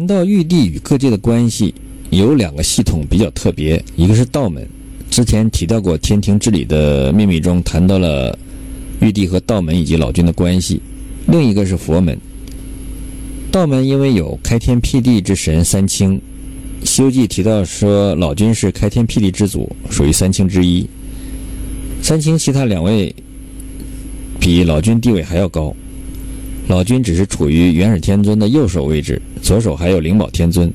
谈到玉帝与各界的关系，有两个系统比较特别，一个是道门，之前提到过天庭治理的秘密中谈到了玉帝和道门以及老君的关系；另一个是佛门。道门因为有开天辟地之神三清，《西游记》提到说老君是开天辟地之祖，属于三清之一。三清其他两位比老君地位还要高。老君只是处于元始天尊的右手位置，左手还有灵宝天尊。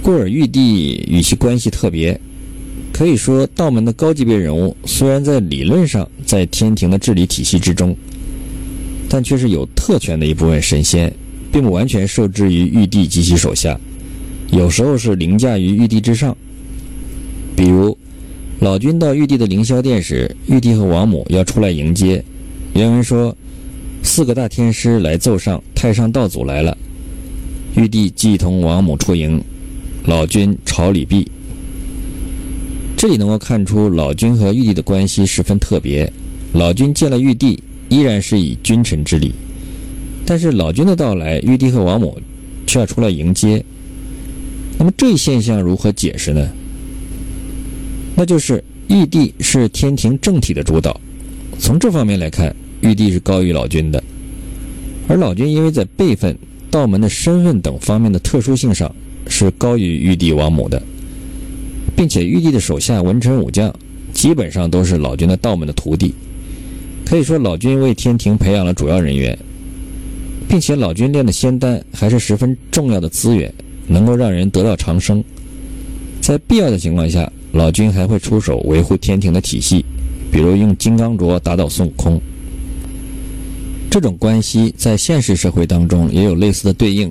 故而玉帝与其关系特别，可以说道门的高级别人物虽然在理论上在天庭的治理体系之中，但却是有特权的一部分神仙，并不完全受制于玉帝及其手下，有时候是凌驾于玉帝之上。比如，老君到玉帝的凌霄殿时，玉帝和王母要出来迎接，原文说。四个大天师来奏上，太上道祖来了。玉帝即同王母出迎，老君朝礼毕。这里能够看出老君和玉帝的关系十分特别。老君见了玉帝，依然是以君臣之礼；但是老君的到来，玉帝和王母却要出来迎接。那么这一现象如何解释呢？那就是玉帝是天庭政体的主导。从这方面来看。玉帝是高于老君的，而老君因为在辈分、道门的身份等方面的特殊性上是高于玉帝王母的，并且玉帝的手下文臣武将基本上都是老君的道门的徒弟，可以说老君为天庭培养了主要人员，并且老君炼的仙丹还是十分重要的资源，能够让人得道长生。在必要的情况下，老君还会出手维护天庭的体系，比如用金刚镯打倒孙悟空。这种关系在现实社会当中也有类似的对应，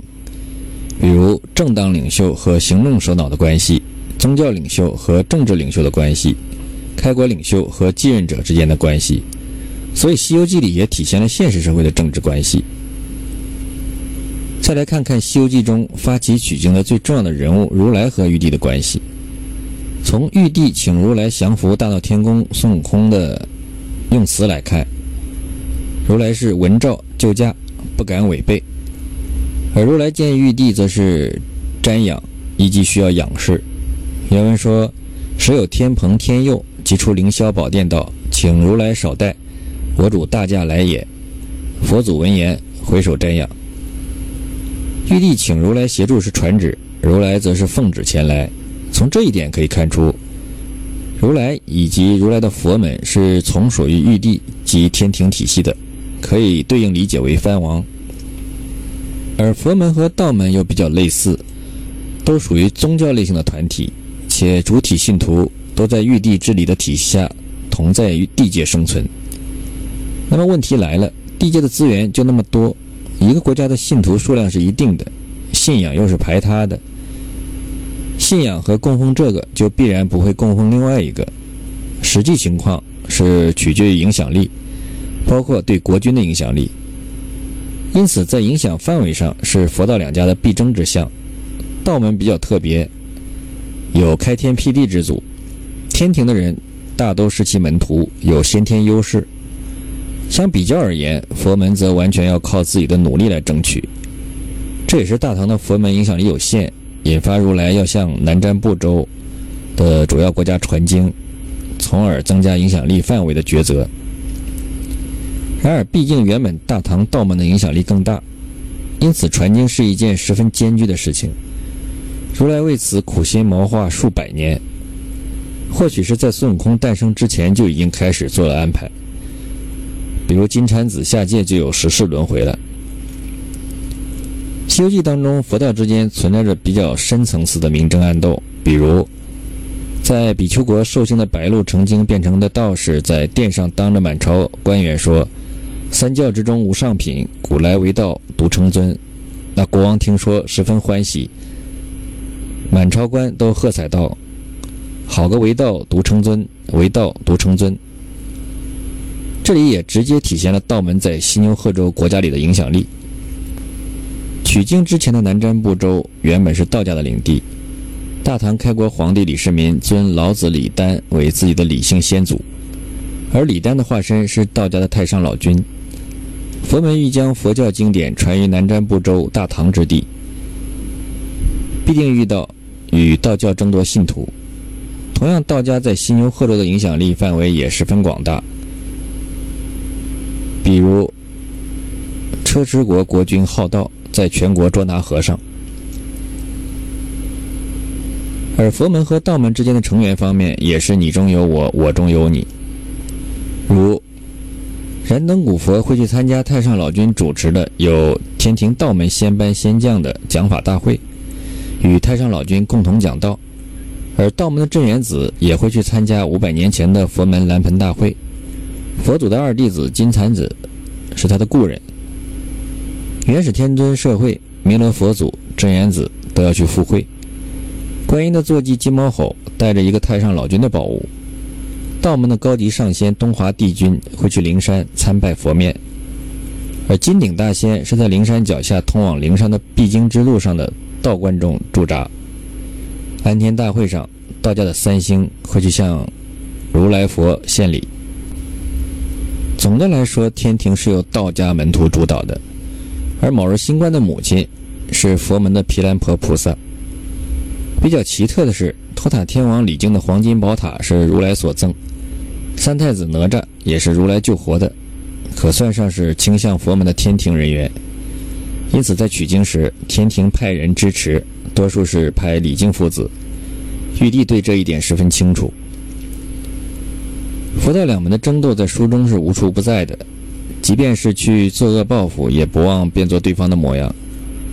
比如政党领袖和行政首脑的关系，宗教领袖和政治领袖的关系，开国领袖和继任者之间的关系。所以，《西游记》里也体现了现实社会的政治关系。再来看看《西游记》中发起取经的最重要的人物如来和玉帝的关系。从玉帝请如来降服大闹天宫孙悟空的用词来看。如来是闻诏就驾，不敢违背；而如来见玉帝，则是瞻仰，以及需要仰视。原文说：“时有天蓬天佑，即出凌霄宝殿道，请如来少待，我主大驾来也。”佛祖闻言，回首瞻仰。玉帝请如来协助是传旨，如来则是奉旨前来。从这一点可以看出，如来以及如来的佛门是从属于玉帝及天庭体系的。可以对应理解为藩王，而佛门和道门又比较类似，都属于宗教类型的团体，且主体信徒都在玉帝治理的体系下，同在于地界生存。那么问题来了，地界的资源就那么多，一个国家的信徒数量是一定的，信仰又是排他的，信仰和供奉这个就必然不会供奉另外一个，实际情况是取决于影响力。包括对国君的影响力，因此在影响范围上是佛道两家的必争之项。道门比较特别，有开天辟地之祖，天庭的人大都是其门徒，有先天优势。相比较而言，佛门则完全要靠自己的努力来争取。这也是大唐的佛门影响力有限，引发如来要向南瞻部洲的主要国家传经，从而增加影响力范围的抉择。然而，毕竟原本大唐道门的影响力更大，因此传经是一件十分艰巨的事情。如来为此苦心谋划数百年，或许是在孙悟空诞生之前就已经开始做了安排。比如金蝉子下界就有十世轮回了。《西游记》当中，佛道之间存在着比较深层次的明争暗斗，比如在比丘国受刑的白鹿成精变成的道士，在殿上当着满朝官员说。三教之中无上品，古来为道独称尊。那国王听说，十分欢喜，满朝官都喝彩道：“好个为道独称尊，为道独称尊。”这里也直接体现了道门在西牛贺州国家里的影响力。取经之前的南瞻部洲原本是道家的领地，大唐开国皇帝李世民尊老子李丹为自己的李姓先祖，而李丹的化身是道家的太上老君。佛门欲将佛教经典传于南瞻部洲大唐之地，必定遇到与道教争夺信徒。同样，道家在西牛贺州的影响力范围也十分广大，比如车迟国国君好道，在全国捉拿和尚。而佛门和道门之间的成员方面，也是你中有我，我中有你。如燃灯古佛会去参加太上老君主持的有天庭道门仙班仙将的讲法大会，与太上老君共同讲道；而道门的镇元子也会去参加五百年前的佛门蓝盆大会。佛祖的二弟子金蝉子是他的故人。元始天尊社会，弥勒佛祖、镇元子都要去赴会。观音的坐骑金毛吼带着一个太上老君的宝物，道门的高级上仙东华帝君会去灵山参拜佛面，而金顶大仙是在灵山脚下通往灵山的必经之路上的道观中驻扎。安天大会上，道家的三星会去向如来佛献礼。总的来说，天庭是由道家门徒主导的，而卯日星官的母亲是佛门的毗蓝婆菩萨。比较奇特的是，托塔天王李靖的黄金宝塔是如来所赠，三太子哪吒也是如来救活的，可算上是倾向佛门的天庭人员。因此，在取经时，天庭派人支持，多数是派李靖父子。玉帝对这一点十分清楚。佛道两门的争斗在书中是无处不在的，即便是去作恶报复，也不忘变作对方的模样。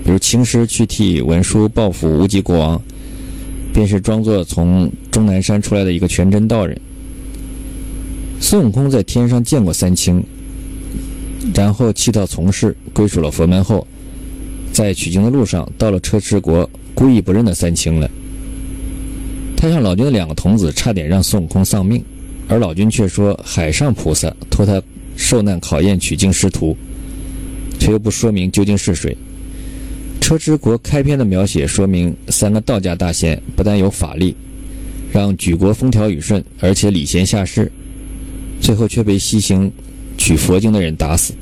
比如青狮去替文殊报复无极国王。便是装作从终南山出来的一个全真道人。孙悟空在天上见过三清，然后弃道从事，归属了佛门后，在取经的路上到了车迟国，故意不认得三清了。太上老君的两个童子差点让孙悟空丧命，而老君却说海上菩萨托他受难考验取经师徒，却又不说明究竟是谁。车迟国开篇的描写说明，三个道家大仙不但有法力，让举国风调雨顺，而且礼贤下士，最后却被西行取佛经的人打死。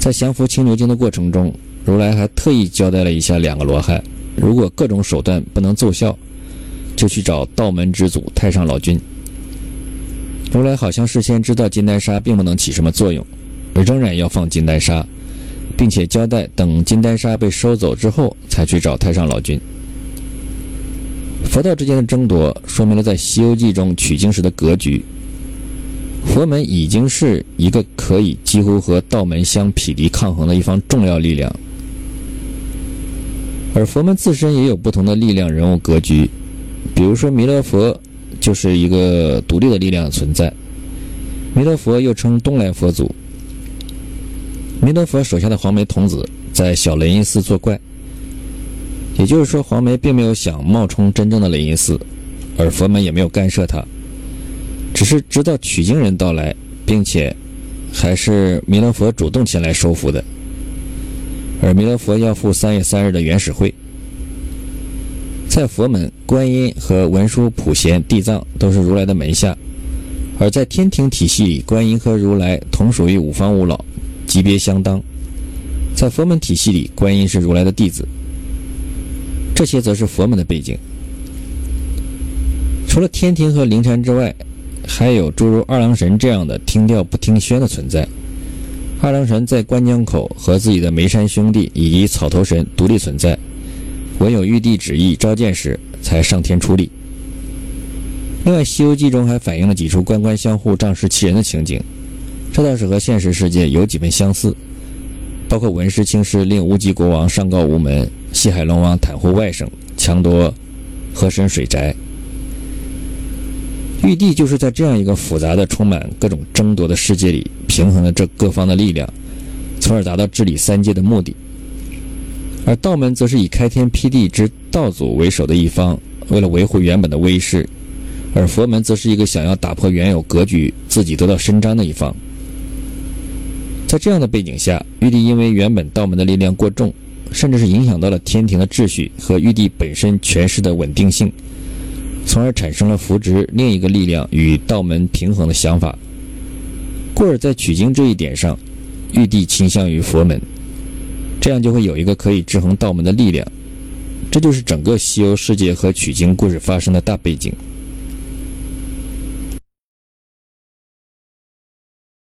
在降服青牛精的过程中，如来还特意交代了一下两个罗汉：如果各种手段不能奏效，就去找道门之祖太上老君。如来好像事先知道金丹砂并不能起什么作用，而仍然要放金丹砂。并且交代，等金丹砂被收走之后，才去找太上老君。佛道之间的争夺，说明了在《西游记》中取经时的格局。佛门已经是一个可以几乎和道门相匹敌抗衡的一方重要力量，而佛门自身也有不同的力量人物格局。比如说，弥勒佛就是一个独立的力量存在。弥勒佛又称东来佛祖。弥勒佛手下的黄眉童子在小雷音寺作怪，也就是说，黄眉并没有想冒充真正的雷音寺，而佛门也没有干涉他，只是直到取经人到来，并且还是弥勒佛主动前来收服的。而弥勒佛要赴三月三日的原始会，在佛门，观音和文殊、普贤、地藏都是如来的门下，而在天庭体系里，观音和如来同属于五方五老。级别相当，在佛门体系里，观音是如来的弟子。这些则是佛门的背景。除了天庭和灵山之外，还有诸如二郎神这样的听调不听宣的存在。二郎神在关江口和自己的眉山兄弟以及草头神独立存在，唯有玉帝旨意召见时才上天出力。另外，《西游记》中还反映了几处官官相护、仗势欺人的情景。这倒是和现实世界有几分相似，包括文师、青师令无极国王上告无门，西海龙王袒护外甥，强夺河神水宅。玉帝就是在这样一个复杂的、充满各种争夺的世界里，平衡了这各方的力量，从而达到治理三界的目的。而道门则是以开天辟地之道祖为首的一方，为了维护原本的威势；而佛门则是一个想要打破原有格局、自己得到伸张的一方。在这样的背景下，玉帝因为原本道门的力量过重，甚至是影响到了天庭的秩序和玉帝本身权势的稳定性，从而产生了扶植另一个力量与道门平衡的想法。故而在取经这一点上，玉帝倾向于佛门，这样就会有一个可以制衡道门的力量，这就是整个西游世界和取经故事发生的大背景。